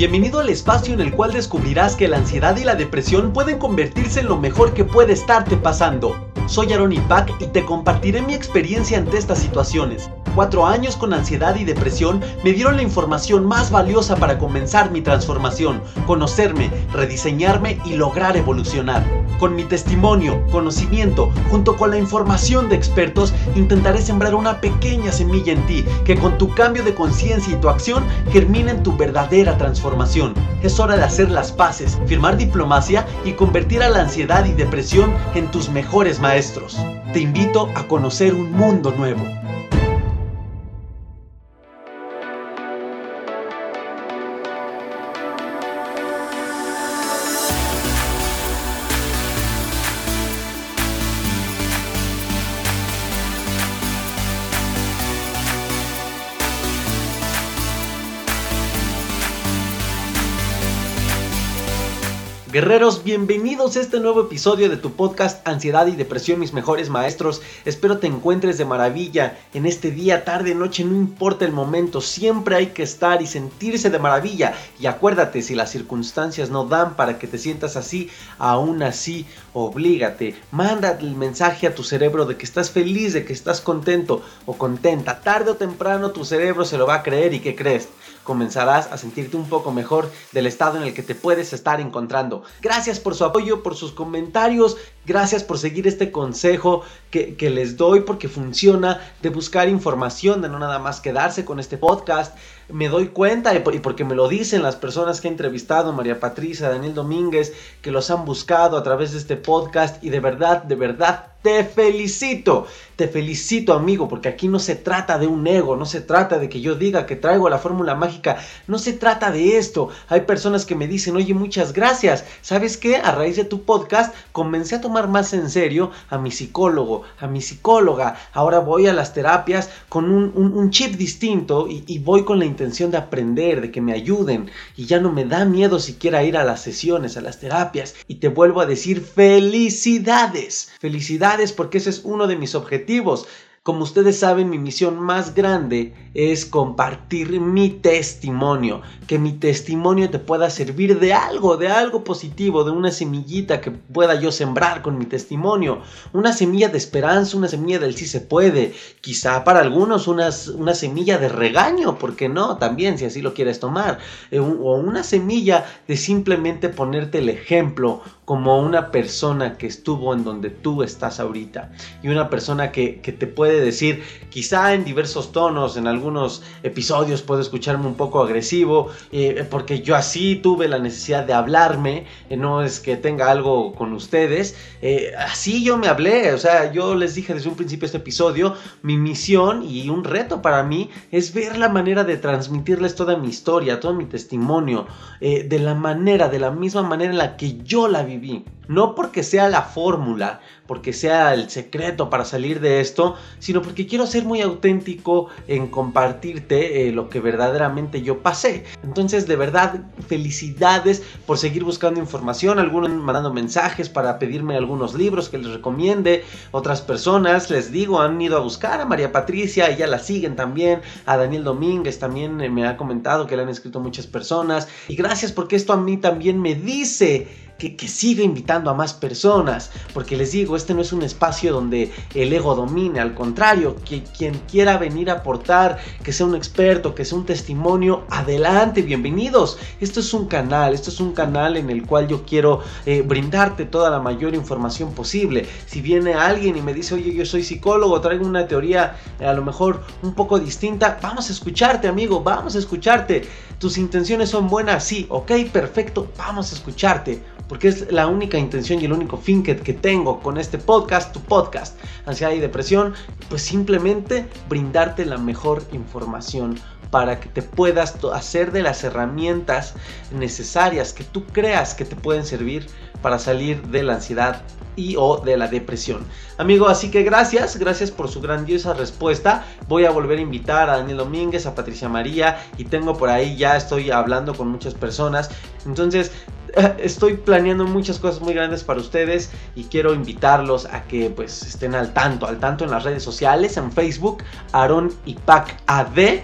Bienvenido al espacio en el cual descubrirás que la ansiedad y la depresión pueden convertirse en lo mejor que puede estarte pasando. Soy Aaron y te compartiré mi experiencia ante estas situaciones. Cuatro años con ansiedad y depresión me dieron la información más valiosa para comenzar mi transformación, conocerme, rediseñarme y lograr evolucionar. Con mi testimonio, conocimiento, junto con la información de expertos, intentaré sembrar una pequeña semilla en ti que con tu cambio de conciencia y tu acción germine en tu verdadera transformación. Es hora de hacer las paces, firmar diplomacia y convertir a la ansiedad y depresión en tus mejores maestros. Te invito a conocer un mundo nuevo. Guerreros, bienvenidos a este nuevo episodio de tu podcast Ansiedad y Depresión, mis mejores maestros. Espero te encuentres de maravilla en este día, tarde, noche, no importa el momento, siempre hay que estar y sentirse de maravilla. Y acuérdate, si las circunstancias no dan para que te sientas así, aún así, oblígate. Manda el mensaje a tu cerebro de que estás feliz, de que estás contento o contenta. Tarde o temprano tu cerebro se lo va a creer y ¿qué crees? Comenzarás a sentirte un poco mejor del estado en el que te puedes estar encontrando. Gracias por su apoyo, por sus comentarios, gracias por seguir este consejo que, les doy porque funciona de buscar información, de no nada más quedarse con este podcast. Me doy cuenta y porque me lo dicen las personas que he entrevistado, María Patricia, Daniel Domínguez, que los han buscado a través de este podcast y de verdad, de verdad, te felicito, te felicito amigo, porque aquí no se trata de un ego, no se trata de que yo diga que traigo la fórmula mágica, no se trata de esto. Hay personas que me dicen, oye, muchas gracias. ¿Sabes qué? A raíz de tu podcast comencé a tomar más en serio a mi psicólogo, a mi psicóloga. Ahora voy a las terapias con un, chip distinto y, voy con la intención de aprender, de que me ayuden. Y ya no me da miedo siquiera ir a las sesiones, a las terapias. Y te vuelvo a decir felicidades, felicidades porque ese es uno de mis objetivos. Como ustedes saben, mi misión más grande es compartir mi testimonio, que mi testimonio te pueda servir de algo, de algo positivo, de una semillita que pueda yo sembrar con mi testimonio, una semilla de esperanza, una semilla del sí se puede, quizá para algunos una, semilla de regaño, ¿por qué no? También, si así lo quieres tomar, eh, o una semilla de simplemente ponerte el ejemplo como una persona que estuvo en donde tú estás ahorita y una persona que, que te puede decir, quizá en diversos tonos, en algunos episodios puedo escucharme un poco agresivo, eh, porque yo así tuve la necesidad de hablarme, eh, no es que tenga algo con ustedes, eh, así yo me hablé, o sea, yo les dije desde un principio este episodio, mi misión y un reto para mí es ver la manera de transmitirles toda mi historia, todo mi testimonio, de la manera, de la misma manera en la que yo la viví. No porque sea la fórmula, porque sea el secreto para salir de esto, sino porque quiero ser muy auténtico en compartirte eh, lo que verdaderamente yo pasé. Entonces, de verdad, felicidades por seguir buscando información, algunos mandando mensajes para pedirme algunos libros que les recomiende, otras personas, les digo, han ido a buscar a María Patricia, ella la siguen también, a Daniel Domínguez también eh, me ha comentado que le han escrito muchas personas, y gracias porque esto a mí también me dice que, siga invitando a más personas, porque les digo, este no es un espacio donde el ego domine, al contrario, que quien quiera venir a aportar, que sea un experto, que sea un testimonio, adelante, bienvenidos. Esto es un canal, esto es un canal en el cual yo quiero eh, brindarte toda la mayor información posible. Si viene alguien y me dice, oye, yo soy psicólogo, traigo una teoría a lo mejor un poco distinta, vamos a escucharte, amigo, vamos a escucharte. Tus intenciones son buenas, sí, ok, perfecto, vamos a escucharte porque es la única intención y el único fin que, tengo con este podcast, tu podcast, ansiedad y depresión, pues simplemente brindarte la mejor información para que te puedas hacer de las herramientas necesarias que tú creas que te pueden servir para salir de la ansiedad y o de la depresión. Amigo, así que gracias, gracias por su grandiosa respuesta. Voy a volver a invitar a Daniel Domínguez, a Patricia María y tengo por ahí ya estoy hablando con muchas personas. Entonces, estoy planeando muchas cosas muy grandes para ustedes y quiero invitarlos a que pues estén al tanto, al tanto en las redes sociales, en Facebook, Aaron y Pac AD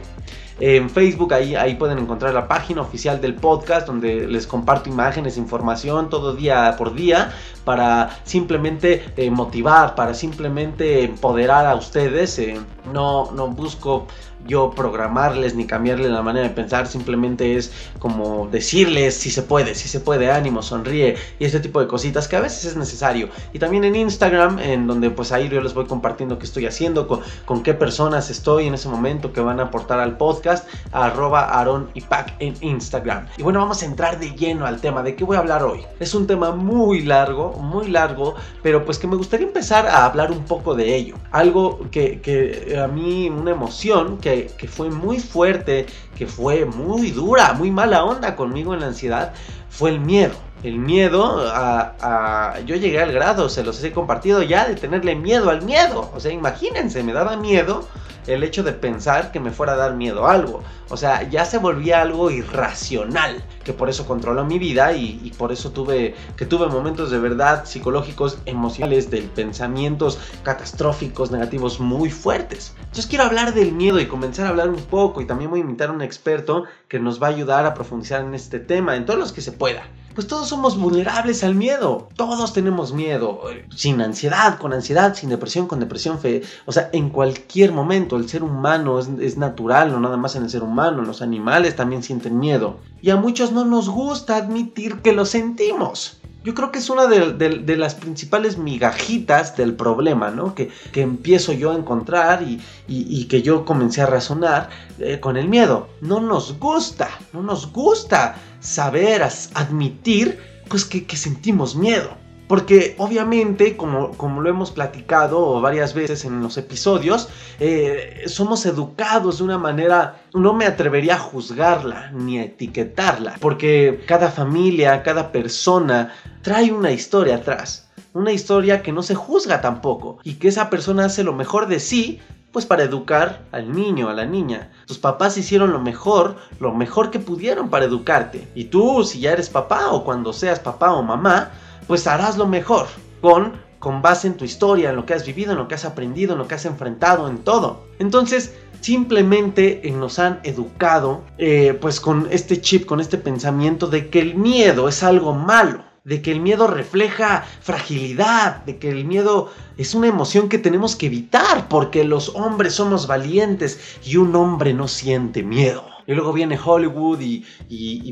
En Facebook ahí, ahí pueden encontrar la página oficial del podcast donde les comparto imágenes, información todo día por día para simplemente eh, motivar, para simplemente empoderar a ustedes. Eh, no, no busco yo programarles ni cambiarle la manera de pensar, simplemente es como decirles si se puede, si se puede, ánimo, sonríe y ese tipo de cositas que a veces es necesario. Y también en Instagram, en donde pues ahí yo les voy compartiendo qué estoy haciendo, con, con qué personas estoy en ese momento que van a aportar al podcast, arroba Aaron y Pac en Instagram. Y bueno, vamos a entrar de lleno al tema, ¿de qué voy a hablar hoy? Es un tema muy largo, muy largo, pero pues que me gustaría empezar a hablar un poco de ello. Algo que, que a mí, una emoción que que, fue muy fuerte, que fue muy dura, muy mala onda conmigo en la ansiedad, fue el miedo. El miedo a, Yo llegué al grado, se los he compartido ya, de tenerle miedo al miedo. O sea, imagínense, me daba miedo el hecho de pensar que me fuera a dar miedo a algo. O sea, ya se volvía algo irracional, que por eso controló mi vida y, por eso tuve que tuve momentos de verdad psicológicos, emocionales, de pensamientos catastróficos, negativos muy fuertes. Entonces quiero hablar del miedo y comenzar a hablar un poco y también voy a invitar a un experto que nos va a ayudar a profundizar en este tema, en todos los que se pueda pues todos somos vulnerables al miedo. Todos tenemos miedo. Sin ansiedad, con ansiedad, sin depresión, con depresión. Fe. O sea, en cualquier momento el ser humano es, natural, no nada más en el ser humano. Los animales también sienten miedo. Y a muchos no nos gusta admitir que lo sentimos. Yo creo que es una de, las principales migajitas del problema, ¿no? Que, empiezo yo a encontrar y, que yo comencé a razonar eh, con el miedo. No nos gusta, no nos gusta saber, admitir, pues que, sentimos miedo. Porque obviamente, como, como, lo hemos platicado varias veces en los episodios, eh, somos educados de una manera, no me atrevería a juzgarla ni a etiquetarla, porque cada familia, cada persona trae una historia atrás. Una historia que no se juzga tampoco y que esa persona hace lo mejor de sí pues para educar al niño, a la niña. Tus papás hicieron lo mejor, lo mejor que pudieron para educarte. Y tú, si ya eres papá o cuando seas papá o mamá, pues harás lo mejor con con base en tu historia, en lo que has vivido, en lo que has aprendido, en lo que has enfrentado, en todo. Entonces, simplemente nos han educado eh, pues con este chip, con este pensamiento de que el miedo es algo malo de que el miedo refleja fragilidad, de que el miedo es una emoción que tenemos que evitar porque los hombres somos valientes y un hombre no siente miedo. Y luego viene Hollywood y,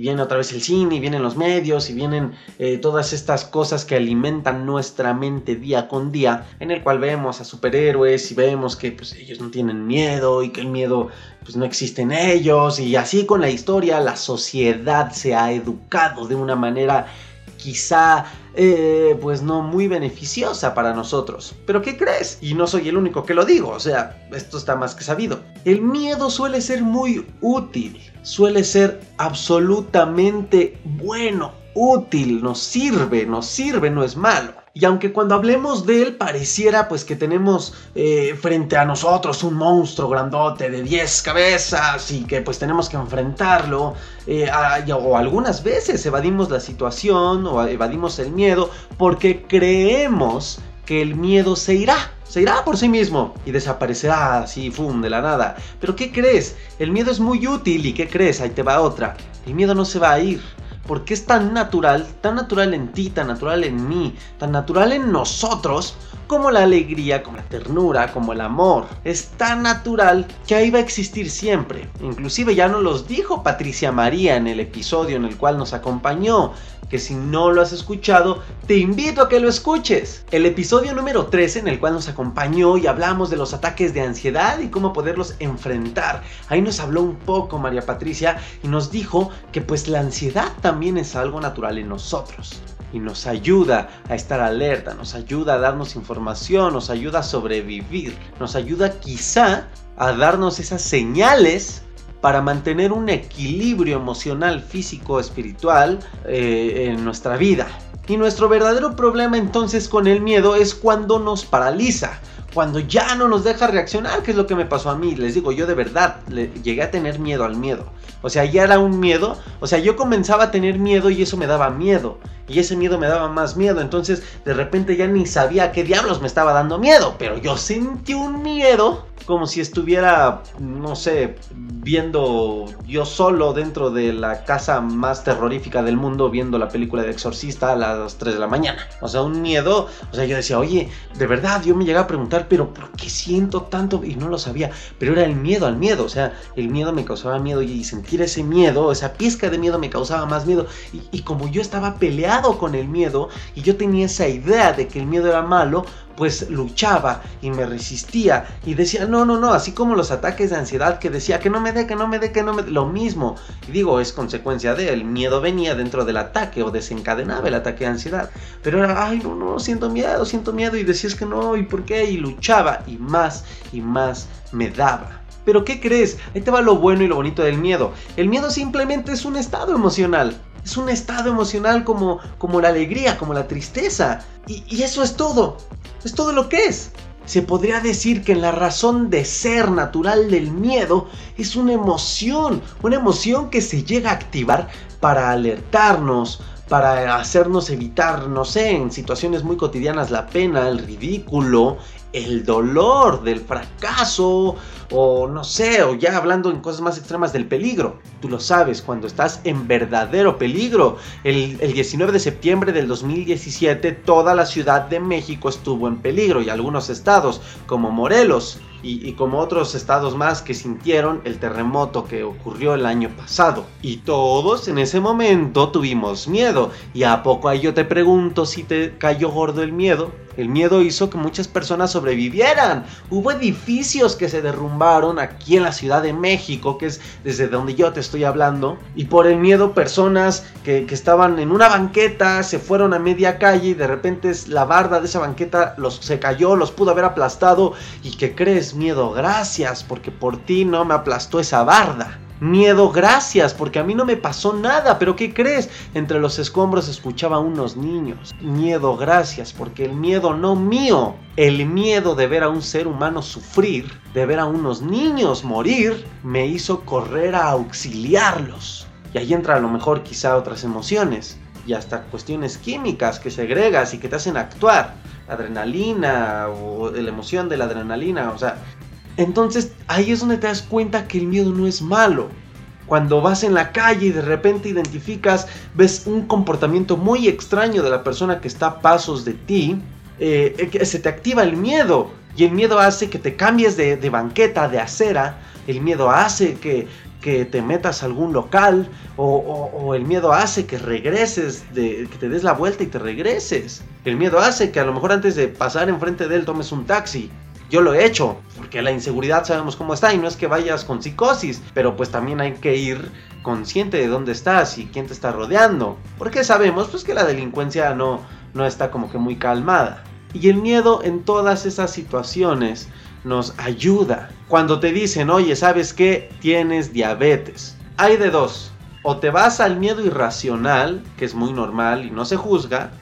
viene otra vez el cine y vienen los medios y vienen eh, todas estas cosas que alimentan nuestra mente día con día, en el cual vemos a superhéroes y vemos que pues, ellos no tienen miedo y que el miedo pues, no existe en ellos y así con la historia la sociedad se ha educado de una manera quizá eh, pues no muy beneficiosa para nosotros. Pero ¿qué crees? Y no soy el único que lo digo, o sea, esto está más que sabido. El miedo suele ser muy útil, suele ser absolutamente bueno, útil, nos sirve, nos sirve, no es malo. Y aunque cuando hablemos de él pareciera pues que tenemos eh, frente a nosotros un monstruo grandote de 10 cabezas y que pues tenemos que enfrentarlo, eh, o algunas veces evadimos la situación o evadimos el miedo porque creemos que el miedo se irá. Se irá por sí mismo y desaparecerá así, ¡fum!, de la nada. Pero ¿qué crees? El miedo es muy útil y ¿qué crees? Ahí te va otra. El miedo no se va a ir porque es tan natural, tan natural en ti, tan natural en mí, tan natural en nosotros, como la alegría, como la ternura, como el amor. Es tan natural que ahí va a existir siempre. Inclusive ya nos los dijo Patricia María en el episodio en el cual nos acompañó que si no lo has escuchado, te invito a que lo escuches. El episodio número 13 en el cual nos acompañó y hablamos de los ataques de ansiedad y cómo poderlos enfrentar. Ahí nos habló un poco María Patricia y nos dijo que pues la ansiedad también es algo natural en nosotros y nos ayuda a estar alerta, nos ayuda a darnos información, nos ayuda a sobrevivir, nos ayuda quizá a darnos esas señales para mantener un equilibrio emocional, físico, espiritual eh, en nuestra vida. Y nuestro verdadero problema entonces con el miedo es cuando nos paraliza, cuando ya no nos deja reaccionar, que es lo que me pasó a mí. Les digo, yo de verdad llegué a tener miedo al miedo. O sea, ya era un miedo. O sea, yo comenzaba a tener miedo y eso me daba miedo. Y ese miedo me daba más miedo. Entonces, de repente ya ni sabía qué diablos me estaba dando miedo. Pero yo sentí un miedo como si estuviera, no sé, viendo yo solo dentro de la casa más terrorífica del mundo, viendo la película de Exorcista a las 3 de la mañana. O sea, un miedo, o sea, yo decía, oye, de verdad, yo me llegaba a preguntar, pero ¿por qué siento tanto? Y no lo sabía, pero era el miedo al miedo, o sea, el miedo me causaba miedo y sentir ese miedo, esa pizca de miedo me causaba más miedo. Y, y como yo estaba peleado con el miedo y yo tenía esa idea de que el miedo era malo, pues luchaba y me resistía y decía, no, no, no, así como los ataques de ansiedad que decía, que no me dé, que no me dé, que no me dé, lo mismo. Y digo, es consecuencia de, el miedo venía dentro del ataque o desencadenaba el ataque de ansiedad. Pero era, ay, no, no, siento miedo, siento miedo y decías que no, ¿y por qué? Y luchaba y más y más me daba. Pero ¿qué crees? Ahí te va lo bueno y lo bonito del miedo. El miedo simplemente es un estado emocional. Es un estado emocional como, como la alegría, como la tristeza. Y, y eso es todo. Es todo lo que es. Se podría decir que en la razón de ser natural del miedo es una emoción, una emoción que se llega a activar para alertarnos, para hacernos evitar, no sé, en situaciones muy cotidianas la pena, el ridículo, el dolor del fracaso o no sé, o ya hablando en cosas más extremas del peligro. Tú lo sabes, cuando estás en verdadero peligro. El, el, 19 de septiembre del 2017 toda la Ciudad de México estuvo en peligro y algunos estados como Morelos y, como otros estados más que sintieron el terremoto que ocurrió el año pasado. Y todos en ese momento tuvimos miedo. Y a poco ahí yo te pregunto si te cayó gordo el miedo. El miedo hizo que muchas personas sobrevivieran. Hubo edificios que se derrumbaron aquí en la Ciudad de México, que es desde donde yo te estoy hablando. Y por el miedo personas que, que estaban en una banqueta se fueron a media calle y de repente la barda de esa banqueta los, se cayó, los pudo haber aplastado. ¿Y qué crees, miedo? Gracias, porque por ti no me aplastó esa barda. Miedo, gracias, porque a mí no me pasó nada, pero ¿qué crees? Entre los escombros escuchaba unos niños. Miedo, gracias, porque el miedo no mío, el miedo de ver a un ser humano sufrir, de ver a unos niños morir, me hizo correr a auxiliarlos. Y ahí entra a lo mejor quizá otras emociones y hasta cuestiones químicas que segregas y que te hacen actuar. Adrenalina o la emoción de la adrenalina, o sea, entonces ahí es donde te das cuenta que el miedo no es malo. Cuando vas en la calle y de repente identificas, ves un comportamiento muy extraño de la persona que está a pasos de ti, eh, se te activa el miedo. Y el miedo hace que te cambies de, banqueta, de acera. El miedo hace que, que te metas a algún local. O, el miedo hace que regreses, que te des la vuelta y te regreses. El miedo hace que a lo mejor antes de pasar enfrente de él tomes un taxi. Yo lo he hecho, porque la inseguridad sabemos cómo está y no es que vayas con psicosis, pero pues también hay que ir consciente de dónde estás y quién te está rodeando, porque sabemos pues que la delincuencia no, no está como que muy calmada. Y el miedo en todas esas situaciones nos ayuda. Cuando te dicen, oye, ¿sabes qué? Tienes diabetes. Hay de dos. O te vas al miedo irracional, que es muy normal y no se juzga,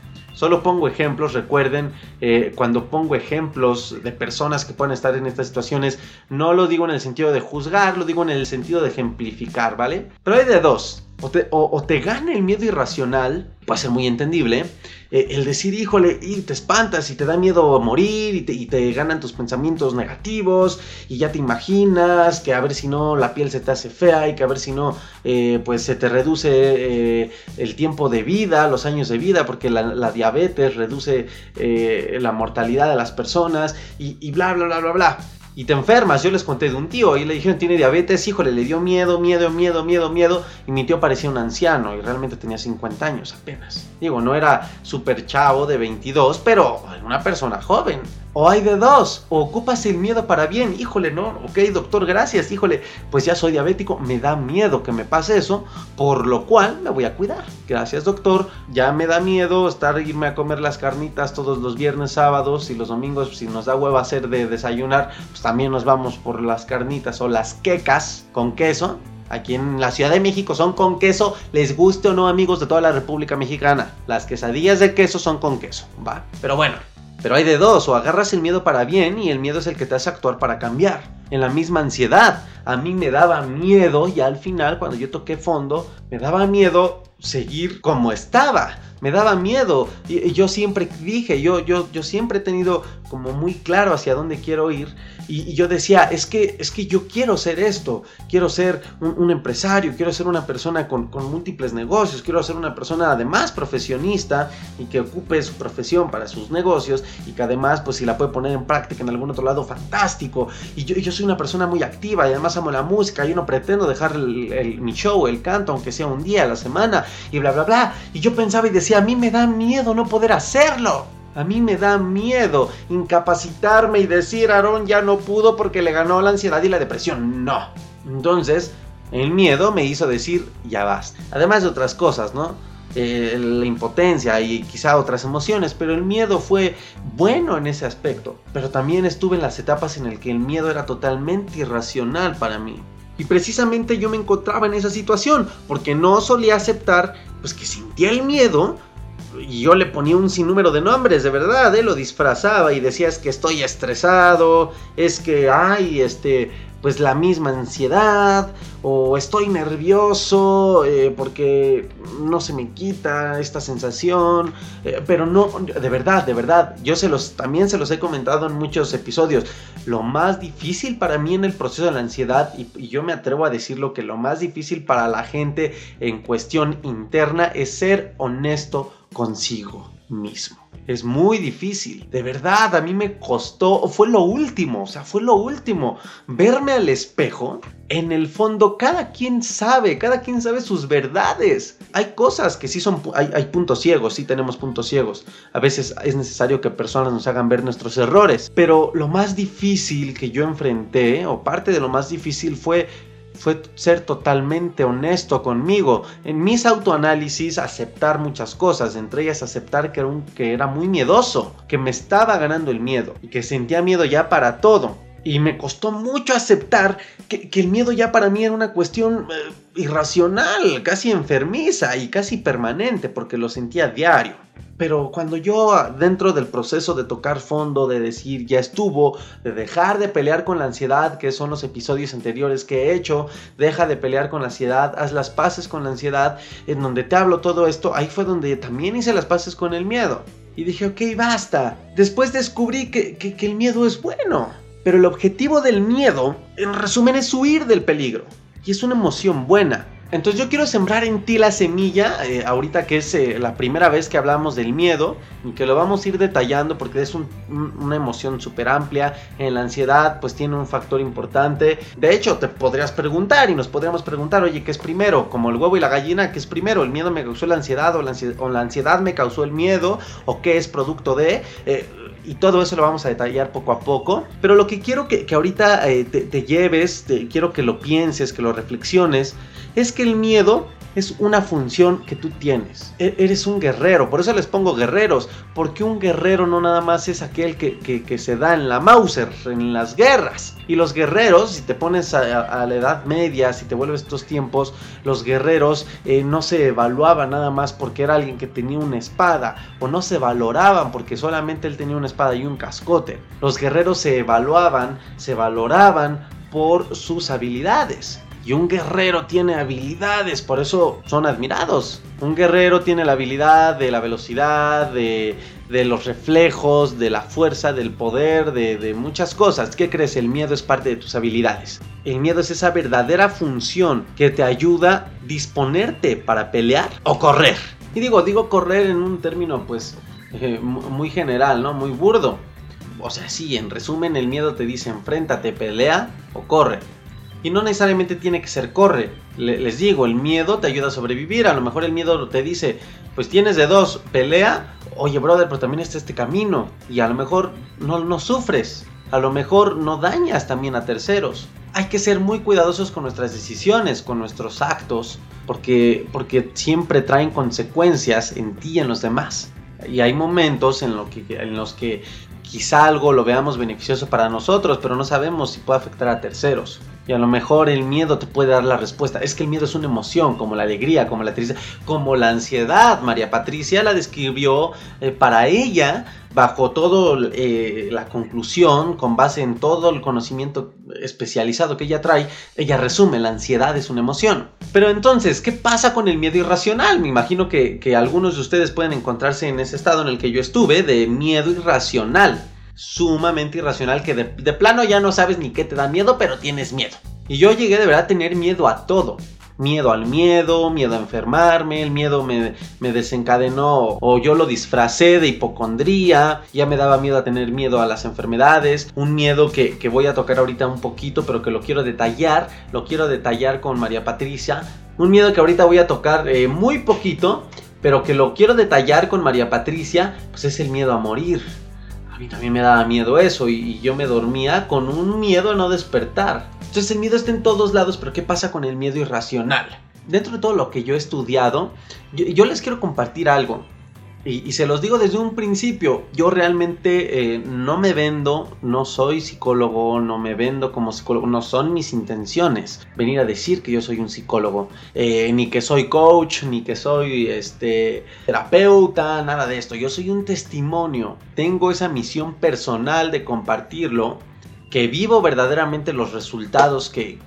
Solo pongo ejemplos, recuerden, eh, cuando pongo ejemplos de personas que pueden estar en estas situaciones, no lo digo en el sentido de juzgar, lo digo en el sentido de ejemplificar, ¿vale? Pero hay de dos. O te, o, gana el miedo irracional, puede ser muy entendible, eh, el decir, híjole, y te espantas y te da miedo morir y te, ganan tus pensamientos negativos y ya te imaginas que a ver si no la piel se te hace fea y que a ver si no, eh, pues se te reduce eh, el tiempo de vida, los años de vida, porque la, diabetes reduce la mortalidad de las personas y, y bla, bla, bla, bla, bla y te enfermas. Yo les conté de un tío y le dijeron tiene diabetes, híjole, le dio miedo, miedo, miedo, miedo, miedo. Y mi tío parecía un anciano y realmente tenía 50 años apenas. Digo, no era súper chavo de 22, pero una persona joven. O hay de dos, o ocupas el miedo para bien, híjole, no, ok, doctor, gracias, híjole, pues ya soy diabético, me da miedo que me pase eso, por lo cual me voy a cuidar. Gracias, doctor, ya me da miedo estar irme a comer las carnitas todos los viernes, sábados y los domingos, si nos da hueva hacer de desayunar, pues también nos vamos por las carnitas o las quecas con queso. Aquí en la Ciudad de México son con queso, les guste o no amigos de toda la República Mexicana. Las quesadillas de queso son con queso, ¿va? Pero bueno, pero hay de dos, o agarras el miedo para bien y el miedo es el que te hace actuar para cambiar. En la misma ansiedad, a mí me daba miedo y al final cuando yo toqué fondo, me daba miedo seguir como estaba. Me daba miedo. Y, yo siempre dije, yo, yo, yo siempre he tenido como muy claro hacia dónde quiero ir. Y, yo decía, es que, es que yo quiero ser esto, quiero ser un, empresario, quiero ser una persona con, múltiples negocios, quiero ser una persona además profesionista y que ocupe su profesión para sus negocios y que además, pues si la puede poner en práctica en algún otro lado, fantástico. Y yo, yo soy una persona muy activa y además amo la música, yo no pretendo dejar mi show, el canto, aunque sea un día a la semana y bla, bla, bla. Y yo pensaba y decía, a mí me da miedo no poder hacerlo. A mí me da miedo incapacitarme y decir, Aarón ya no pudo porque le ganó la ansiedad y la depresión. No. Entonces, el miedo me hizo decir, ya vas. Además de otras cosas, ¿no? Eh, la impotencia y quizá otras emociones, pero el miedo fue bueno en ese aspecto. Pero también estuve en las etapas en las que el miedo era totalmente irracional para mí. Y precisamente yo me encontraba en esa situación, porque no solía aceptar pues que sentía el miedo, y yo le ponía un sinnúmero de nombres, de verdad, ¿eh? lo disfrazaba y decía es que estoy estresado, es que, ay, este, pues la misma ansiedad, o estoy nervioso eh, porque no se me quita esta sensación, eh, pero no, de verdad, de verdad, yo se los, también se los he comentado en muchos episodios, lo más difícil para mí en el proceso de la ansiedad, y, y yo me atrevo a decirlo que lo más difícil para la gente en cuestión interna es ser honesto consigo mismo. Es muy difícil, de verdad, a mí me costó, fue lo último, o sea, fue lo último, verme al espejo. En el fondo, cada quien sabe, cada quien sabe sus verdades. Hay cosas que sí son, hay, hay puntos ciegos, sí tenemos puntos ciegos. A veces es necesario que personas nos hagan ver nuestros errores. Pero lo más difícil que yo enfrenté, o parte de lo más difícil fue fue ser totalmente honesto conmigo. En mis autoanálisis aceptar muchas cosas, entre ellas aceptar que era, un, que era muy miedoso, que me estaba ganando el miedo y que sentía miedo ya para todo. Y me costó mucho aceptar que, el miedo ya para mí era una cuestión eh, irracional, casi enfermiza y casi permanente, porque lo sentía diario. Pero cuando yo dentro del proceso de tocar fondo, de decir ya estuvo, de dejar de pelear con la ansiedad, que son los episodios anteriores que he hecho, deja de pelear con la ansiedad, haz las paces con la ansiedad, en donde te hablo todo esto, ahí fue donde también hice las paces con el miedo. Y dije, ok, basta. Después descubrí que el miedo es bueno. Pero el objetivo del miedo, en resumen, es huir del peligro. Y es una emoción buena. Entonces yo quiero sembrar en ti la semilla, eh, ahorita que es eh, la primera vez que hablamos del miedo, y que lo vamos a ir detallando porque es una emoción súper amplia, en la ansiedad pues tiene un factor importante. De hecho, te podrías preguntar y nos podríamos preguntar, oye, ¿qué es primero? Como el huevo y la gallina, ¿qué es primero? ¿El miedo me causó la ansiedad o la ansiedad, me causó el miedo? ¿O qué es producto de? Eh, y todo eso lo vamos a detallar poco a poco. Pero lo que quiero que, ahorita te, te, lleves, quiero que lo pienses, que lo reflexiones, es que el miedo es una función que tú tienes. E-, eres un guerrero, por eso les pongo guerreros, porque un guerrero no nada más es aquel que, se da en la Mauser, en las guerras. Y los guerreros, si te pones a, la edad media, si te vuelves estos tiempos, los guerreros eh, no se evaluaban nada más porque era alguien que tenía una espada, o no se valoraban porque solamente él tenía una espada y un cascote. Los guerreros se evaluaban, se valoraban por sus habilidades. Y un guerrero tiene habilidades, por eso son admirados. Un guerrero tiene la habilidad de la velocidad, de, los reflejos, de la fuerza, del poder, de, muchas cosas. ¿Qué crees? El miedo es parte de tus habilidades. El miedo es esa verdadera función que te ayuda a disponerte para pelear o correr. Y digo, digo correr en un término pues eh, muy general, ¿no? Muy burdo. O sea, sí, en resumen el miedo te dice enfréntate, pelea o corre. Y no necesariamente tiene que ser corre. les digo, el miedo te ayuda a sobrevivir. A lo mejor el miedo te dice, pues tienes de dos, pelea. Oye, brother, pero también está este camino. Y a lo mejor no, no sufres. A lo mejor no dañas también a terceros. Hay que ser muy cuidadosos con nuestras decisiones, con nuestros actos, porque, porque siempre traen consecuencias en ti y en los demás. Y hay momentos en, en los que quizá algo lo veamos beneficioso para nosotros, pero no sabemos si puede afectar a terceros. Y a lo mejor el miedo te puede dar la respuesta. Es que el miedo es una emoción, como la alegría, como la tristeza, como la ansiedad. María Patricia la describió eh, para ella bajo todo eh, la conclusión, con base en todo el conocimiento especializado que ella trae, ella resume, la ansiedad es una emoción. Pero entonces, ¿qué pasa con el miedo irracional? Me imagino que, que algunos de ustedes pueden encontrarse en ese estado en el que yo estuve, de miedo irracional sumamente irracional que de, plano ya no sabes ni qué te da miedo, pero tienes miedo. Y yo llegué de verdad a tener miedo a todo. Miedo al miedo, miedo a enfermarme, el miedo me, desencadenó o yo lo disfracé de hipocondría, ya me daba miedo a tener miedo a las enfermedades, un miedo que, voy a tocar ahorita un poquito, pero que lo quiero detallar, lo quiero detallar con María Patricia, un miedo que ahorita voy a tocar eh, muy poquito, pero que lo quiero detallar con María Patricia, pues es el miedo a morir mí también me daba miedo eso y, yo me dormía con un miedo a no despertar. Entonces el miedo está en todos lados, pero ¿qué pasa con el miedo irracional? Dentro de todo lo que yo he estudiado, yo les quiero compartir algo. Y, se los digo desde un principio, yo realmente eh, no me vendo, no soy psicólogo, no me vendo como psicólogo, no son mis intenciones venir a decir que yo soy un psicólogo, eh, ni que soy coach, ni que soy este, terapeuta, nada de esto, yo soy un testimonio, tengo esa misión personal de compartirlo, que vivo verdaderamente los resultados que,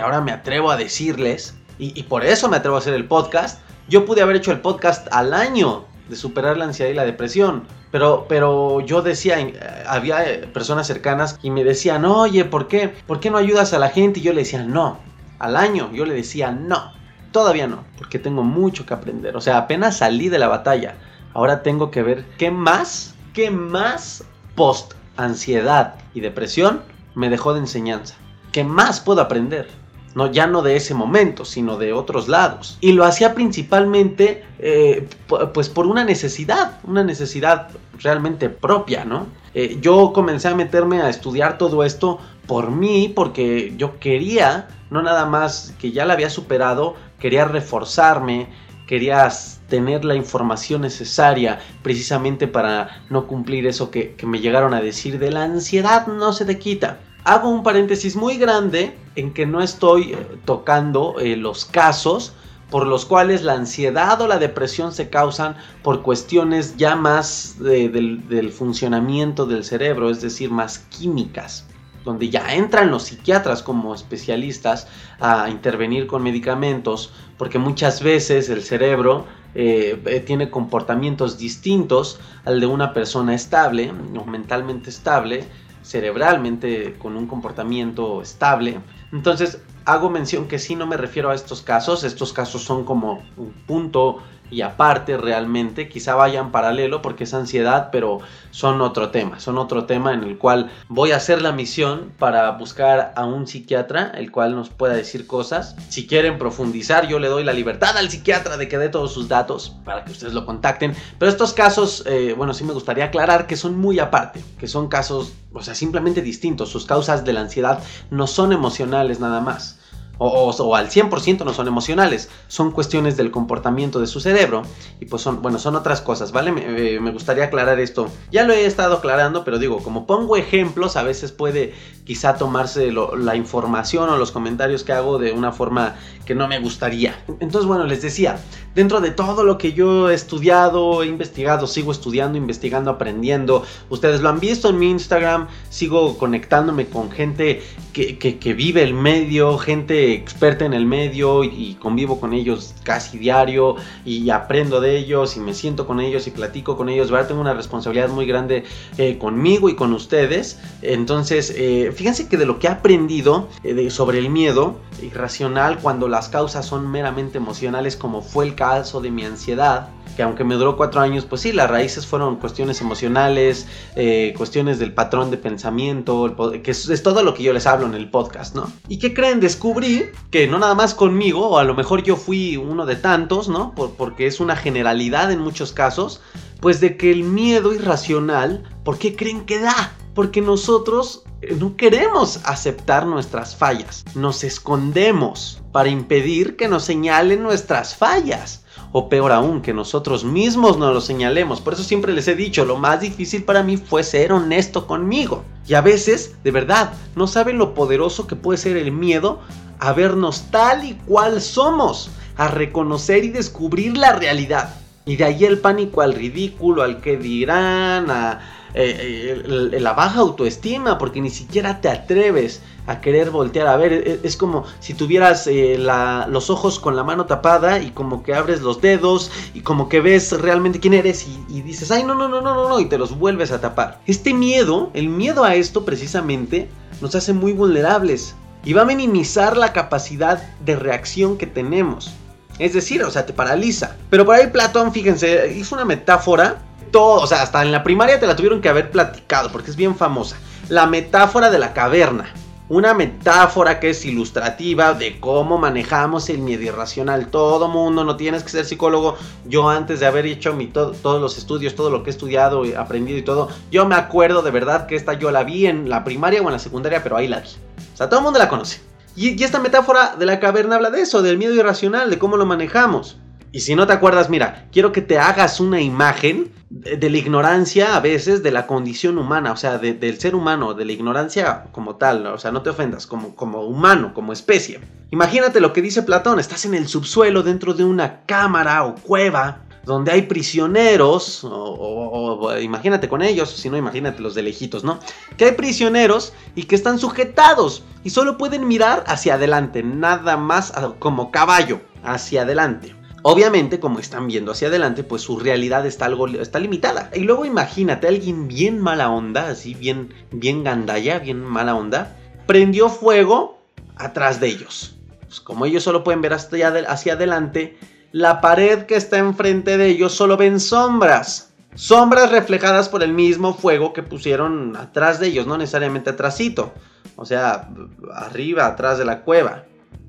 ahora me atrevo a decirles, y, y por eso me atrevo a hacer el podcast, yo pude haber hecho el podcast al año de superar la ansiedad y la depresión. Pero, pero yo decía, eh, había eh, personas cercanas y me decían, oye, ¿por qué? ¿Por qué no ayudas a la gente? Y yo le decía, no. Al año yo le decía, no. Todavía no, porque tengo mucho que aprender. O sea, apenas salí de la batalla. Ahora tengo que ver qué más, qué más post ansiedad y depresión me dejó de enseñanza. ¿Qué más puedo aprender? No, ya no de ese momento, sino de otros lados. Y lo hacía principalmente eh, pues por una necesidad, una necesidad realmente propia, ¿no? Eh, yo comencé a meterme a estudiar todo esto por mí, porque yo quería, no nada más que ya la había superado, quería reforzarme, quería tener la información necesaria precisamente para no cumplir eso que, que me llegaron a decir de la ansiedad no se te quita hago un paréntesis muy grande en que no estoy eh, tocando eh, los casos por los cuales la ansiedad o la depresión se causan por cuestiones ya más del, funcionamiento del cerebro, es decir, más químicas donde ya entran los psiquiatras como especialistas a intervenir con medicamentos, porque muchas veces el cerebro eh, tiene comportamientos distintos al de una persona estable o mentalmente estable, cerebralmente con un comportamiento estable. Entonces hago mención que si no me refiero a estos casos, estos casos son como un punto y aparte realmente, quizá vayan paralelo porque es ansiedad, pero son otro tema, son otro tema en el cual voy a hacer la misión para buscar a un psiquiatra, el cual nos pueda decir cosas. Si quieren profundizar, yo le doy la libertad al psiquiatra de que dé todos sus datos para que ustedes lo contacten. Pero estos casos, eh, bueno, sí me gustaría aclarar que son muy aparte, que son casos, o sea, simplemente distintos. Sus causas de la ansiedad no son emocionales nada más o, al 100% no son emocionales, son cuestiones del comportamiento de su cerebro y pues son, bueno, son otras cosas, ¿vale? Me, eh, gustaría aclarar esto. Ya lo he estado aclarando, pero digo, como pongo ejemplos, a veces puede quizá tomarse la información o los comentarios que hago de una forma que no me gustaría. Entonces, bueno, les decía, dentro de todo lo que yo he estudiado, he investigado, sigo estudiando, investigando, aprendiendo, ustedes lo han visto en mi Instagram, sigo conectándome con gente que, que vive el medio, gente experta en el medio y, convivo con ellos casi diario y aprendo de ellos y me siento con ellos y platico con ellos. ¿verdad? Tengo una responsabilidad muy grande eh, conmigo y con ustedes. Entonces, eh, fíjense que de lo que he aprendido eh, sobre el miedo irracional cuando las causas son meramente emocionales, como fue el caso de mi ansiedad, que aunque me duró cuatro años, pues sí, las raíces fueron cuestiones emocionales, eh, cuestiones del patrón de pensamiento, que es, todo lo que yo les hablo en el podcast, ¿no? ¿Y qué creen? Descubrí que no nada más conmigo, o a lo mejor yo fui uno de tantos, ¿no? porque es una generalidad en muchos casos, pues de que el miedo irracional, ¿por qué creen que da? Porque nosotros eh, no queremos aceptar nuestras fallas, nos escondemos para impedir que nos señalen nuestras fallas o peor aún, que nosotros mismos nos lo señalemos. Por eso siempre les he dicho, lo más difícil para mí fue ser honesto conmigo. Y a veces, de verdad, no saben lo poderoso que puede ser el miedo a vernos tal y cual somos, a reconocer y descubrir la realidad. Y de ahí el pánico al ridículo, al que dirán, a eh, eh, la baja autoestima, porque ni siquiera te atreves a querer voltear a ver. E, es, como si tuvieras eh, los ojos con la mano tapada y como que abres los dedos y como que ves realmente quién eres y, y dices, ay, no, no, no, no, no, no, y te los vuelves a tapar. Este miedo, el miedo a esto precisamente, nos hace muy vulnerables y va a minimizar la capacidad de reacción que tenemos. Es decir, o sea, te paraliza. Pero por ahí Platón, fíjense, hizo una metáfora todo, o sea, hasta en la primaria te la tuvieron que haber platicado porque es bien famosa. La metáfora de la caverna. Una metáfora que es ilustrativa de cómo manejamos el miedo irracional. Todo mundo, no tienes que ser psicólogo. Yo antes de haber hecho mi todos los estudios, todo lo que he estudiado y aprendido y todo, yo me acuerdo de verdad que esta yo la vi en la primaria o en la secundaria, pero ahí la vi. O sea, todo el mundo la conoce. Y, y esta metáfora de la caverna habla de eso, del miedo irracional, de cómo lo manejamos. Y si no te acuerdas, mira, quiero que te hagas una imagen de, la ignorancia a veces de la condición humana, o sea, del ser humano, de la ignorancia como tal, o sea, no te ofendas, como, como humano, como especie. Imagínate lo que dice Platón, estás en el subsuelo dentro de una cámara o cueva donde hay prisioneros, o, imagínate con ellos, si no, imagínate los de lejitos, ¿no? Que hay prisioneros y que están sujetados y solo pueden mirar hacia adelante, nada más como caballo, hacia adelante. Obviamente, como están viendo hacia adelante, pues su realidad está algo está limitada. Y luego imagínate alguien bien mala onda, así bien bien gandalla, bien mala onda, prendió fuego atrás de ellos. Pues como ellos solo pueden ver hacia, hacia adelante, la pared que está enfrente de ellos solo ven sombras. Sombras reflejadas por el mismo fuego que pusieron atrás de ellos, no necesariamente atrásito. O sea, arriba, atrás de la cueva.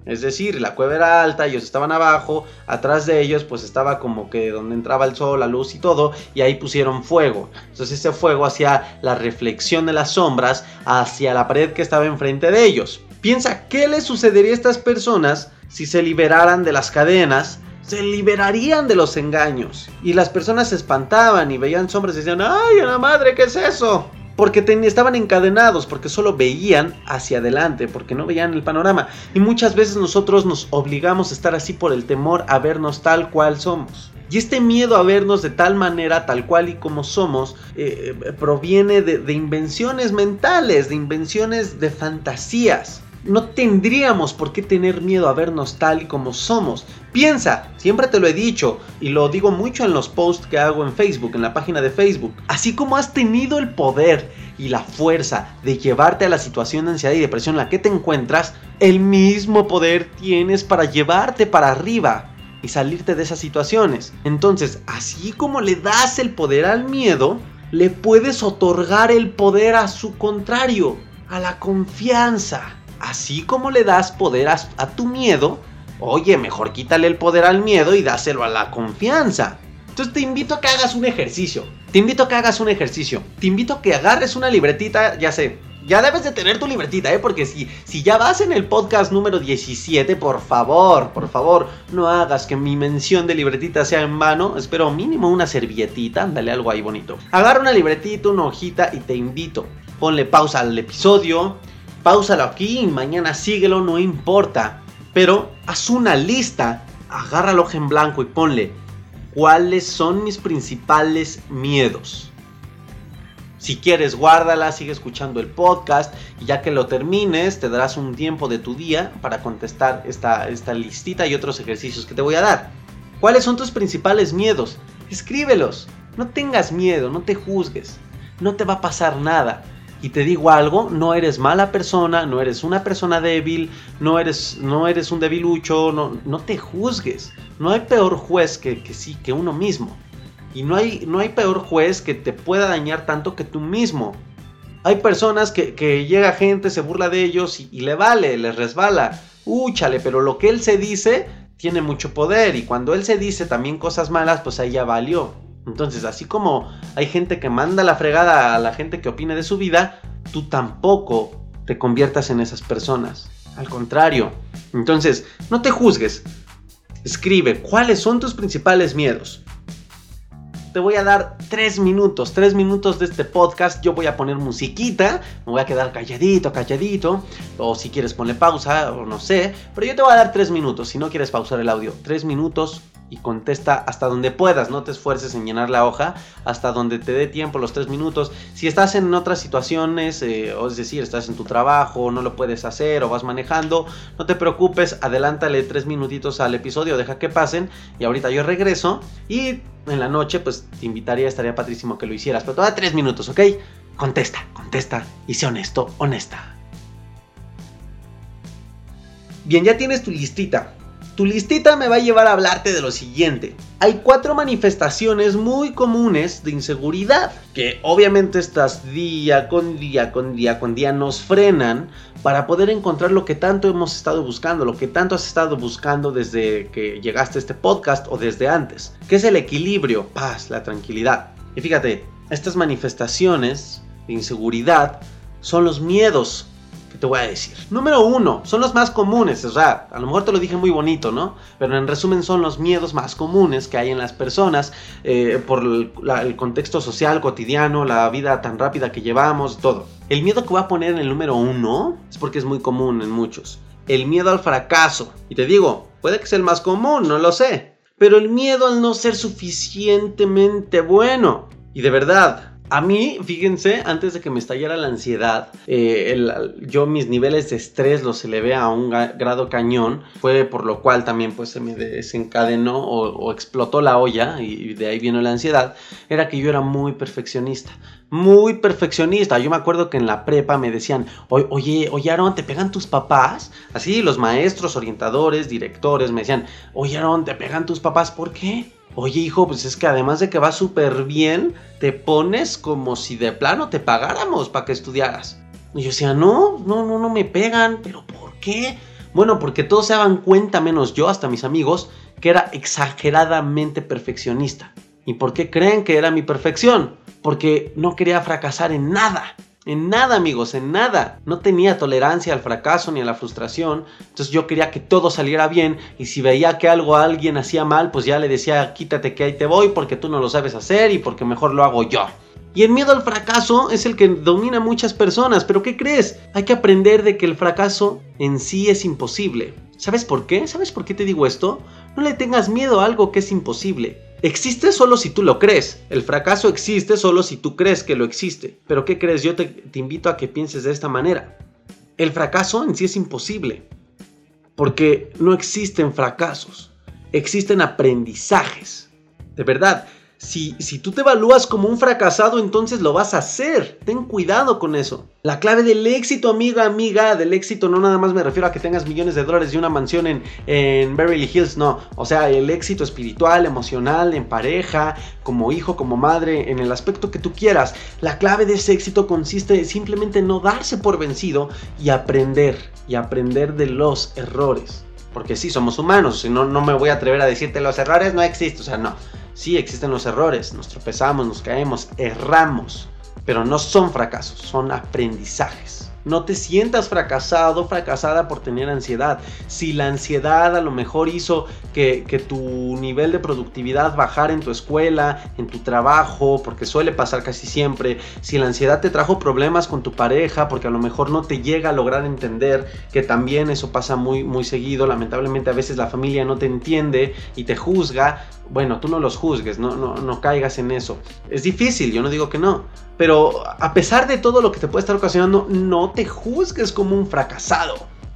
Es decir, la cueva era alta, ellos estaban abajo, atrás de ellos pues estaba como que donde entraba el sol, la luz y todo, y ahí pusieron fuego. Entonces ese fuego hacía la reflexión de las sombras hacia la pared que estaba enfrente de ellos. Piensa, ¿qué les sucedería a estas personas si se liberaran de las cadenas? Se liberarían de los engaños. Y las personas se espantaban y veían sombras y decían, ¡ay, la madre, qué es eso! Porque estaban encadenados, porque solo veían hacia adelante, porque no veían el panorama. Y muchas veces nosotros nos obligamos a estar así por el temor a vernos tal cual somos. Y este miedo a vernos de tal manera, tal cual y como somos, eh, eh, proviene de invenciones mentales, de invenciones de fantasías. No tendríamos por qué tener miedo a vernos tal y como somos. Piensa, siempre te lo he dicho y lo digo mucho en los posts que hago en Facebook, en la página de Facebook. Así como has tenido el poder y la fuerza de llevarte a la situación de ansiedad y depresión en la que te encuentras, el mismo poder tienes para llevarte para arriba y salirte de esas situaciones. Entonces, así como le das el poder al miedo, le puedes otorgar el poder a su contrario, a la confianza. Así como le das poder a, tu miedo, oye, mejor quítale el poder al miedo y dáselo a la confianza. Entonces te invito a que hagas un ejercicio. Te invito a que hagas un ejercicio. Te invito a que agarres una libretita, ya sé. Ya debes de tener tu libretita, ¿eh? Porque si, si ya vas en el podcast número 17, por favor, por favor, no hagas que mi mención de libretita sea en vano. Espero mínimo una servilletita, dale algo ahí bonito. Agarra una libretita, una hojita y te invito. Ponle pausa al episodio, Páusalo aquí mañana síguelo, no importa. Pero haz una lista, agarra en blanco y ponle cuáles son mis principales miedos. Si quieres, guárdala, sigue escuchando el podcast y ya que lo termines, te darás un tiempo de tu día para contestar esta, esta listita y otros ejercicios que te voy a dar. ¿Cuáles son tus principales miedos? Escríbelos. No tengas miedo, no te juzgues. No te va a pasar nada. Y te digo algo, no eres mala persona, no eres una persona débil, no eres, no eres un debilucho, no, no te juzgues. No hay peor juez que, que sí, que uno mismo. Y no hay, no hay peor juez que te pueda dañar tanto que tú mismo. Hay personas que, que llega gente, se burla de ellos y, y le vale, les resbala. Úchale, pero lo que él se dice tiene mucho poder y cuando él se dice también cosas malas, pues ahí ya valió. Entonces, así como hay gente que manda la fregada a la gente que opine de su vida, tú tampoco te conviertas en esas personas. Al contrario. Entonces, no te juzgues. Escribe, ¿cuáles son tus principales miedos? te voy a dar tres minutos, tres minutos de este podcast. Yo voy a poner musiquita, me voy a quedar calladito, calladito. O si quieres ponle pausa, o no sé. Pero yo te voy a dar tres minutos. Si no quieres pausar el audio, tres minutos y contesta hasta donde puedas. No te esfuerces en llenar la hoja, hasta donde te dé tiempo, los tres minutos. Si estás en otras situaciones, eh, o es decir, estás en tu trabajo, no lo puedes hacer o vas manejando, no te preocupes, adelántale tres minutitos al episodio, deja que pasen y ahorita yo regreso y en la noche pues te invitaría, estaría patrísimo que lo hicieras, pero te tres minutos, ¿ok? Contesta, contesta y sé honesto, honesta. Bien, ya tienes tu listita. Tu listita me va a llevar a hablarte de lo siguiente. Hay cuatro manifestaciones muy comunes de inseguridad, que obviamente estas día con día con día con día nos frenan para poder encontrar lo que tanto hemos estado buscando, lo que tanto has estado buscando desde que llegaste a este podcast o desde antes, que es el equilibrio, paz, la tranquilidad. Y fíjate, estas manifestaciones de inseguridad son los miedos te voy a decir. Número uno, son los más comunes, o sea, a lo mejor te lo dije muy bonito, ¿no? Pero en resumen son los miedos más comunes que hay en las personas eh, por el, contexto social, cotidiano, la vida tan rápida que llevamos, todo. El miedo que voy a poner en el número uno es porque es muy común en muchos. El miedo al fracaso. Y te digo, puede que sea el más común, no lo sé. Pero el miedo al no ser suficientemente bueno. Y de verdad, a mí, fíjense, antes de que me estallara la ansiedad, eh, yo mis niveles de estrés los elevé a un grado cañón, fue por lo cual también pues se me desencadenó o, explotó la olla y, de ahí vino la ansiedad, era que yo era muy perfeccionista, muy perfeccionista. Yo me acuerdo que en la prepa me decían, oye, oye Aaron, ¿te pegan tus papás? Así los maestros, orientadores, directores me decían, oye Aaron, ¿te pegan tus papás? ¿Por qué? Oye, hijo, pues es que además de que va súper bien, te pones como si de plano te pagáramos para que estudiaras. Y yo decía, no, no, no, no me pegan. ¿Pero por qué? Bueno, porque todos se daban cuenta, menos yo, hasta mis amigos, que era exageradamente perfeccionista. ¿Y por qué creen que era mi perfección? Porque no quería fracasar en nada. En nada, amigos, en nada. No tenía tolerancia al fracaso ni a la frustración. Entonces yo quería que todo saliera bien y si veía que algo alguien hacía mal, pues ya le decía, quítate que ahí te voy porque tú no lo sabes hacer y porque mejor lo hago yo. Y el miedo al fracaso es el que domina a muchas personas. Pero ¿qué crees? Hay que aprender de que el fracaso en sí es imposible. ¿Sabes por qué? ¿Sabes por qué te digo esto? No le tengas miedo a algo que es imposible. Existe solo si tú lo crees. El fracaso existe solo si tú crees que lo existe. Pero ¿qué crees? Yo te, te, invito a que pienses de esta manera. El fracaso en sí es imposible. Porque no existen fracasos. Existen aprendizajes. De verdad, si, tú te evalúas como un fracasado, entonces lo vas a hacer. Ten cuidado con eso. La clave del éxito, amiga, amiga, del éxito no nada más me refiero a que tengas millones de dólares y una mansión en, Beverly Hills, no. O sea, el éxito espiritual, emocional, en pareja, como hijo, como madre, en el aspecto que tú quieras. La clave de ese éxito consiste simplemente en no darse por vencido y aprender, y aprender de los errores. Porque sí, somos humanos, si no, no me voy a atrever a decirte los errores no existen, o sea, no. Sí, existen los errores, nos tropezamos, nos caemos, erramos, pero no son fracasos, son aprendizajes. No te sientas fracasado, fracasada por tener ansiedad. Si la ansiedad a lo mejor hizo que, tu nivel de productividad bajara en tu escuela, en tu trabajo, porque suele pasar casi siempre. Si la ansiedad te trajo problemas con tu pareja, porque a lo mejor no te llega a lograr entender, que también eso pasa muy, muy seguido. Lamentablemente a veces la familia no te entiende y te juzga. Bueno, tú no los juzgues, no, no, no caigas en eso. Es difícil, yo no digo que no pero a pesar de todo lo que te puede estar ocasionando, no te juzgues como un fracasado.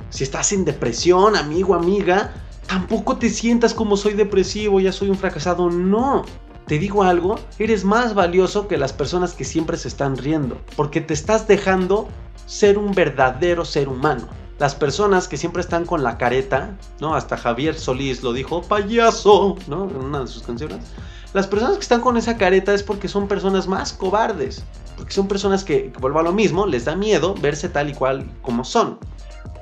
Si estás en depresión, amigo, amiga, tampoco te sientas como soy depresivo, ya soy un fracasado. No. Te digo algo, eres más valioso que las personas que siempre se están riendo, porque te estás dejando ser un verdadero ser humano. Las personas que siempre están con la careta, ¿no? Hasta Javier Solís lo dijo, payaso, ¿no? En una de sus canciones las personas que están con esa careta es porque son personas más cobardes. Porque son personas que, vuelvo a lo mismo, les da miedo verse tal y cual como son.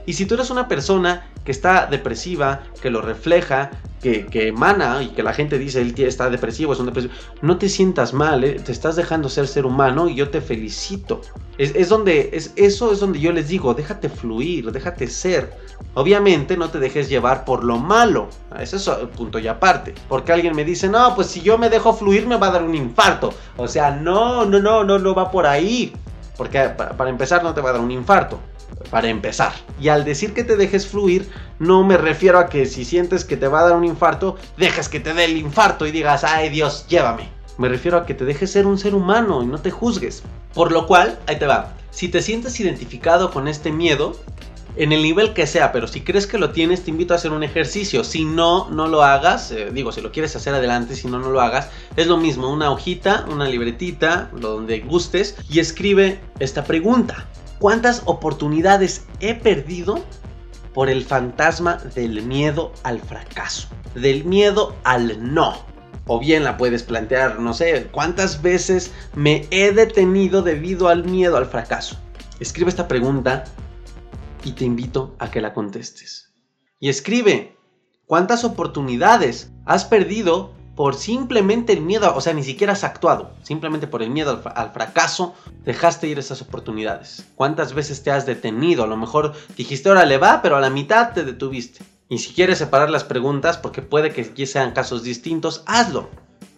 Y si tú eres una persona que está depresiva, que lo refleja, que, emana y que la gente dice él está depresivo, es un depresivo, no te sientas mal, ¿eh? te estás dejando ser ser humano y yo te felicito. Es, donde, es, eso es donde yo les digo, déjate fluir, déjate ser. Obviamente no te dejes llevar por lo malo, ese es el punto y aparte. Porque alguien me dice, no, pues si yo me dejo fluir me va a dar un infarto. O sea, no, no, no, no, no va por ahí. Porque para empezar no te va a dar un infarto para empezar. Y al decir que te dejes fluir, no me refiero a que si sientes que te va a dar un infarto, dejes que te dé el infarto y digas, ay Dios, llévame. Me refiero a que te dejes ser un ser humano y no te juzgues. Por lo cual, ahí te va. Si te sientes identificado con este miedo, en el nivel que sea, pero si crees que lo tienes, te invito a hacer un ejercicio. Si no, no lo hagas. Eh, digo, si lo quieres hacer adelante, si no, no lo hagas. Es lo mismo, una hojita, una libretita, donde gustes, y escribe esta pregunta. ¿Cuántas oportunidades he perdido por el fantasma del miedo al fracaso? Del miedo al no. O bien la puedes plantear, no sé, ¿cuántas veces me he detenido debido al miedo al fracaso? Escribe esta pregunta y te invito a que la contestes. Y escribe, ¿cuántas oportunidades has perdido por simplemente el miedo, o sea, ni siquiera has actuado, simplemente por el miedo al, fracaso, dejaste ir esas oportunidades. ¿Cuántas veces te has detenido? A lo mejor dijiste, ahora le va, pero a la mitad te detuviste. Y si quieres separar las preguntas, porque puede que sean casos distintos, hazlo.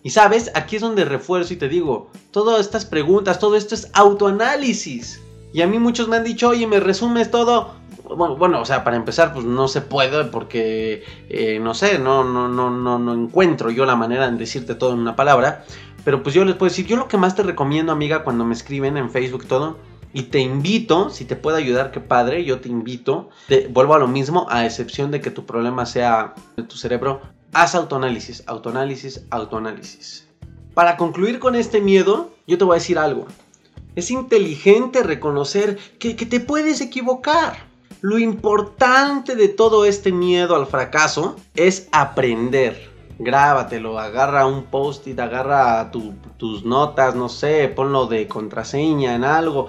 Y sabes, aquí es donde refuerzo y te digo, todas estas preguntas, todo esto es autoanálisis. Y a mí muchos me han dicho, oye, me resumes todo bueno, o sea, para empezar, pues no se puede porque, eh, no sé, no, no, no, no, encuentro yo la manera de decirte todo en una palabra. Pero pues yo les puedo decir, yo lo que más te recomiendo, amiga, cuando me escriben en Facebook todo, y te invito, si te puedo ayudar, qué padre, yo te invito, vuelvo a lo mismo, a excepción de que tu problema sea de tu cerebro, haz autoanálisis, autoanálisis, autoanálisis. Para concluir con este miedo, yo te voy a decir algo. Es inteligente reconocer que, te puedes equivocar. Lo importante de todo este miedo al fracaso es aprender. Grábatelo, agarra un post-it, agarra tus notas, no sé, ponlo de contraseña en algo.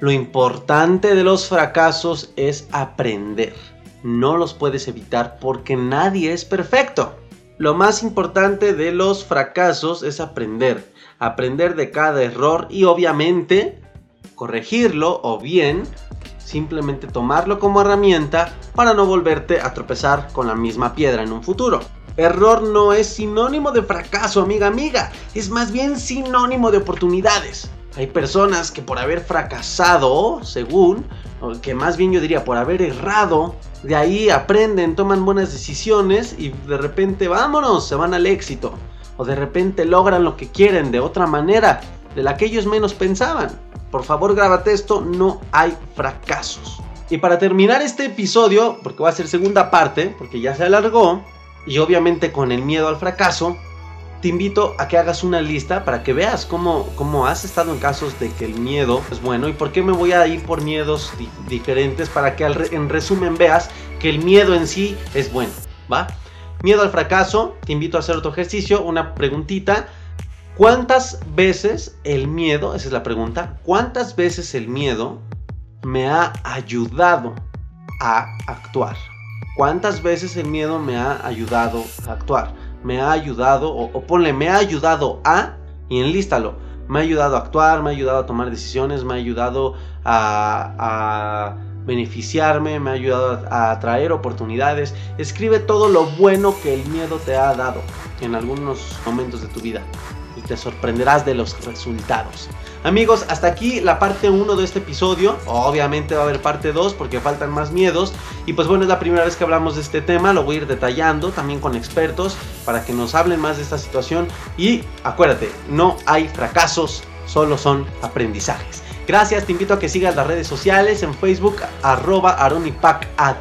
Lo importante de los fracasos es aprender. No los puedes evitar porque nadie es perfecto. Lo más importante de los fracasos es aprender. Aprender de cada error y obviamente corregirlo o bien simplemente tomarlo como herramienta para no volverte a tropezar con la misma piedra en un futuro. Error no es sinónimo de fracaso, amiga, amiga, es más bien sinónimo de oportunidades. Hay personas que por haber fracasado, según, que más bien yo diría por haber errado, de ahí aprenden, toman buenas decisiones y de repente vámonos, se van al éxito. O de repente logran lo que quieren de otra manera, de la que ellos menos pensaban. Por favor, grábate esto, no hay fracasos. Y para terminar este episodio, porque va a ser segunda parte, porque ya se alargó, y obviamente con el miedo al fracaso, te invito a que hagas una lista para que veas cómo, cómo has estado en casos de que el miedo es bueno y por qué me voy a ir por miedos diferentes para que en resumen veas que el miedo en sí es bueno, ¿va? Miedo al fracaso, te invito a hacer otro ejercicio, una preguntita ¿Cuántas veces el miedo, esa es la pregunta, cuántas veces el miedo me ha ayudado a actuar? ¿Cuántas veces el miedo me ha ayudado a actuar? Me ha ayudado, o, ponle, me ha ayudado a, y enlístalo, me ha ayudado a actuar, me ha ayudado a tomar decisiones, me ha ayudado a, a beneficiarme, me ha ayudado a atraer oportunidades. Escribe todo lo bueno que el miedo te ha dado en algunos momentos de tu vida y te sorprenderás de los resultados. Amigos, hasta aquí la parte 1 de este episodio. Obviamente va a haber parte 2 porque faltan más miedos. Y pues bueno, es la primera vez que hablamos de este tema. Lo voy a ir detallando también con expertos para que nos hablen más de esta situación. Y acuérdate, no hay fracasos, solo son aprendizajes. Gracias, te invito a que sigas las redes sociales en Facebook, arroba aronipacad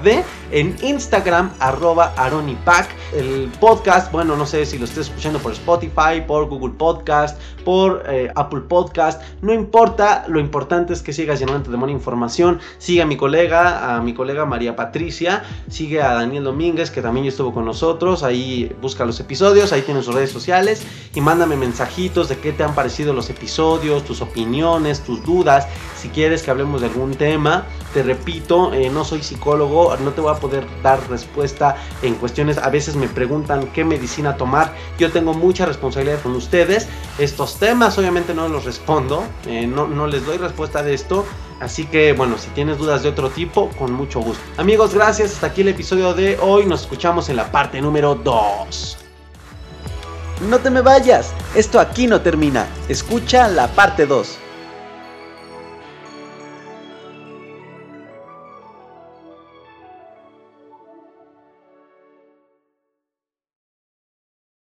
en Instagram arroba aronipac. El podcast, bueno, no sé si lo estés escuchando por Spotify, por Google Podcast, por eh, Apple Podcast, no importa, lo importante es que sigas llenando de buena información. Sigue a mi colega, a mi colega María Patricia, sigue a Daniel Domínguez, que también estuvo con nosotros, ahí busca los episodios, ahí tiene sus redes sociales y mándame mensajitos de qué te han parecido los episodios, tus opiniones, tus dudas, si quieres que hablemos de algún tema. Te repito, eh, no soy psicólogo, no te voy poder dar respuesta en cuestiones, a veces me preguntan qué medicina tomar, yo tengo mucha responsabilidad con ustedes, estos temas obviamente no los respondo, eh, no, no les doy respuesta de esto, Así que bueno, si tienes dudas de otro tipo, con mucho gusto. Amigos, gracias. Hasta aquí el episodio de hoy. Nos escuchamos en la parte número 2. No te me vayas. Esto aquí no termina. Escucha la parte 2.